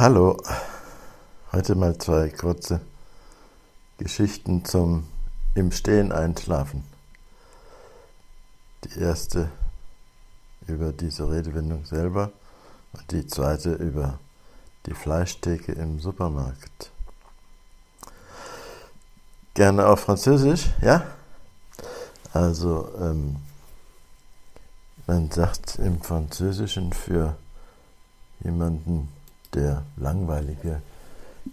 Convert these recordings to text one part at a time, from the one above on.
Hallo, heute mal zwei kurze Geschichten zum im Stehen einschlafen. Die erste über diese Redewendung selber und die zweite über die Fleischtheke im Supermarkt. Gerne auf Französisch, ja? Also, ähm, man sagt im Französischen für jemanden, der langweilige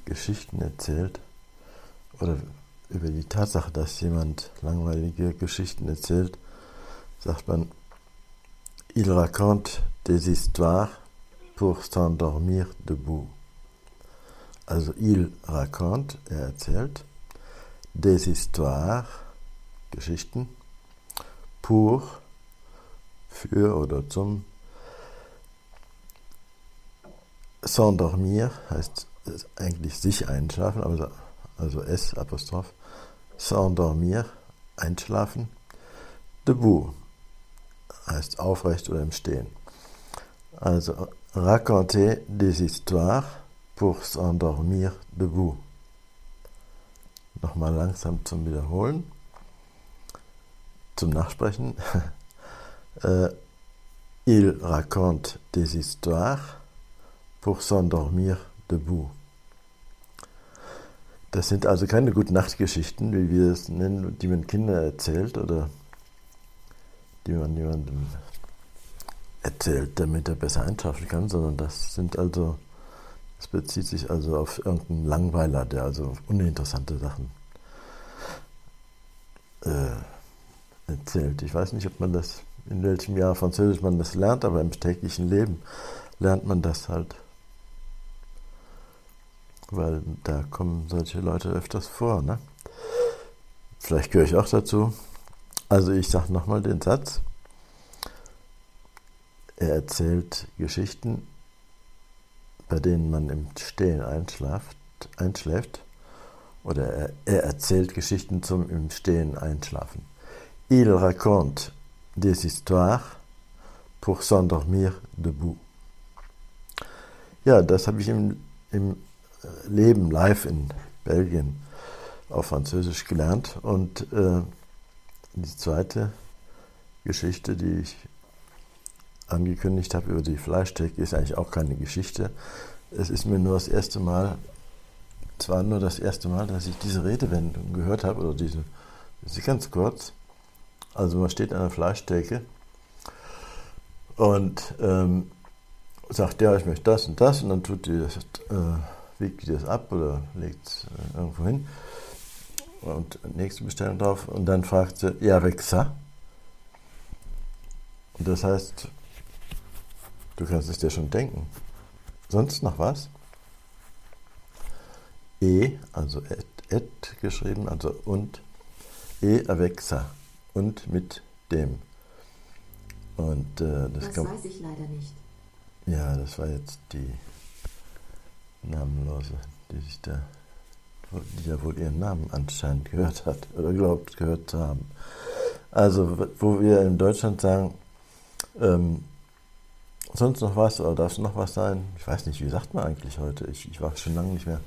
Geschichten erzählt oder über die Tatsache, dass jemand langweilige Geschichten erzählt, sagt man, il raconte des histoires pour s'endormir debout. Also il raconte, er erzählt, des histoires, Geschichten, pour, für oder zum S'endormir heißt eigentlich sich einschlafen, also, also S Apostroph. S'endormir, einschlafen. Debout heißt aufrecht oder im Stehen. Also raconter des histoires pour s'endormir debout. Nochmal langsam zum Wiederholen, zum Nachsprechen. äh, il raconte des histoires pour s'endormir debout. Das sind also keine Gute-Nacht-Geschichten, wie wir es nennen, die man Kindern erzählt oder die man jemandem erzählt, damit er besser einschlafen kann, sondern das sind also, das bezieht sich also auf irgendeinen Langweiler, der also uninteressante Sachen äh, erzählt. Ich weiß nicht, ob man das, in welchem Jahr Französisch man das lernt, aber im täglichen Leben lernt man das halt weil da kommen solche Leute öfters vor. Ne? Vielleicht gehöre ich auch dazu. Also ich sage nochmal den Satz. Er erzählt Geschichten, bei denen man im Stehen einschläft, einschläft oder er, er erzählt Geschichten zum im Stehen einschlafen. Il raconte des histoires pour s'endormir debout. Ja, das habe ich im, im Leben live in Belgien auf Französisch gelernt. Und äh, die zweite Geschichte, die ich angekündigt habe über die Fleischtheke, ist eigentlich auch keine Geschichte. Es ist mir nur das erste Mal, zwar nur das erste Mal, dass ich diese Redewendung gehört habe, oder diese, ist ganz kurz. Also man steht an der Fleischtheke und ähm, sagt, ja, ich möchte das und das, und dann tut die das. Äh, wiegt das ab oder legt es äh, irgendwo hin und nächste Bestellung drauf und dann fragt sie, ja, ça? Und das heißt, du kannst es dir schon denken. Sonst noch was? E, also et, et geschrieben, also und, e avec ça, und mit dem. Und äh, das, das weiß ich leider nicht. Ja, das war jetzt die Namenlose, die sich da, die ja wohl ihren Namen anscheinend gehört hat oder glaubt gehört zu haben. Also, wo wir in Deutschland sagen, ähm, sonst noch was oder darf noch was sein? Ich weiß nicht, wie sagt man eigentlich heute? Ich, ich war schon lange nicht mehr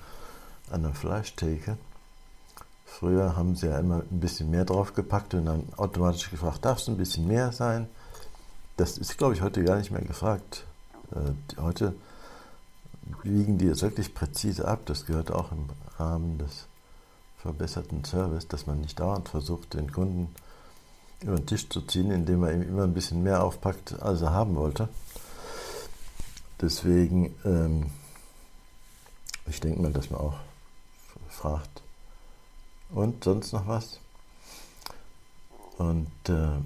an der Fleischtheke. Früher haben sie ja immer ein bisschen mehr draufgepackt und dann automatisch gefragt, darf es ein bisschen mehr sein? Das ist, glaube ich, heute gar nicht mehr gefragt. Äh, heute wiegen die es wirklich präzise ab. Das gehört auch im Rahmen des verbesserten Service, dass man nicht dauernd versucht, den Kunden über den Tisch zu ziehen, indem er ihm immer ein bisschen mehr aufpackt, als er haben wollte. Deswegen, ähm, ich denke mal, dass man auch fragt. Und sonst noch was? Und äh,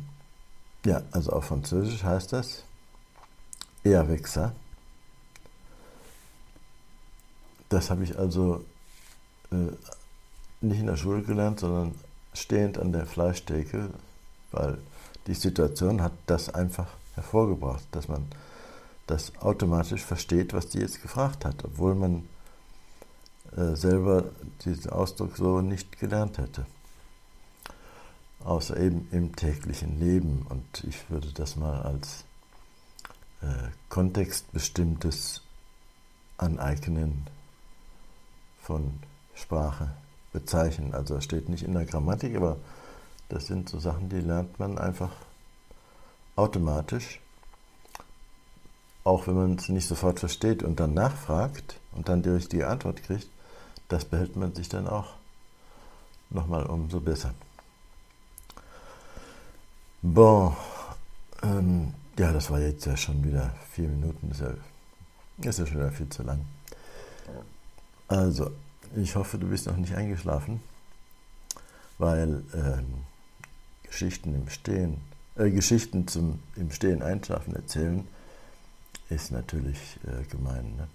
ja, also auf Französisch heißt das Et Das habe ich also äh, nicht in der Schule gelernt, sondern stehend an der Fleischtheke, weil die Situation hat das einfach hervorgebracht, dass man das automatisch versteht, was die jetzt gefragt hat, obwohl man äh, selber diesen Ausdruck so nicht gelernt hätte. Außer eben im täglichen Leben. Und ich würde das mal als äh, kontextbestimmtes Aneignen von Sprache bezeichnen. Also es steht nicht in der Grammatik, aber das sind so Sachen, die lernt man einfach automatisch, auch wenn man es nicht sofort versteht und dann nachfragt und dann die richtige Antwort kriegt, das behält man sich dann auch nochmal umso besser. Bon, ähm, ja, das war jetzt ja schon wieder vier Minuten, ist ja, ist ja schon wieder viel zu lang. Also, ich hoffe, du bist noch nicht eingeschlafen, weil ähm, Geschichten im Stehen, äh, Geschichten zum im Stehen einschlafen erzählen ist natürlich äh, gemein. Ne?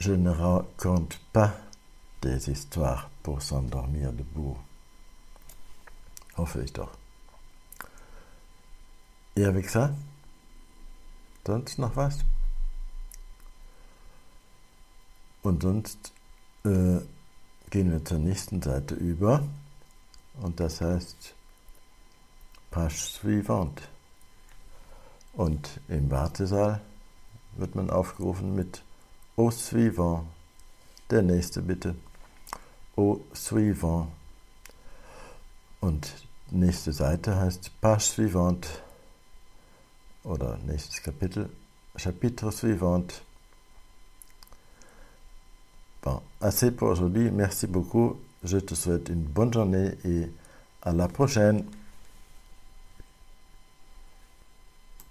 Je ne raconte pas des histoires pour s'endormir debout. Hoffe ich doch. Avec ça, sonst noch was? Und sonst äh, gehen wir zur nächsten Seite über. Und das heißt Page suivante. Und im Wartesaal wird man aufgerufen mit Au suivant. Der nächste bitte. Au suivant. Und nächste Seite heißt Page suivante. Oder nächstes Kapitel. Chapitre suivante. Bon, assez pour aujourd'hui. Merci beaucoup. Je te souhaite une bonne journée et à la prochaine.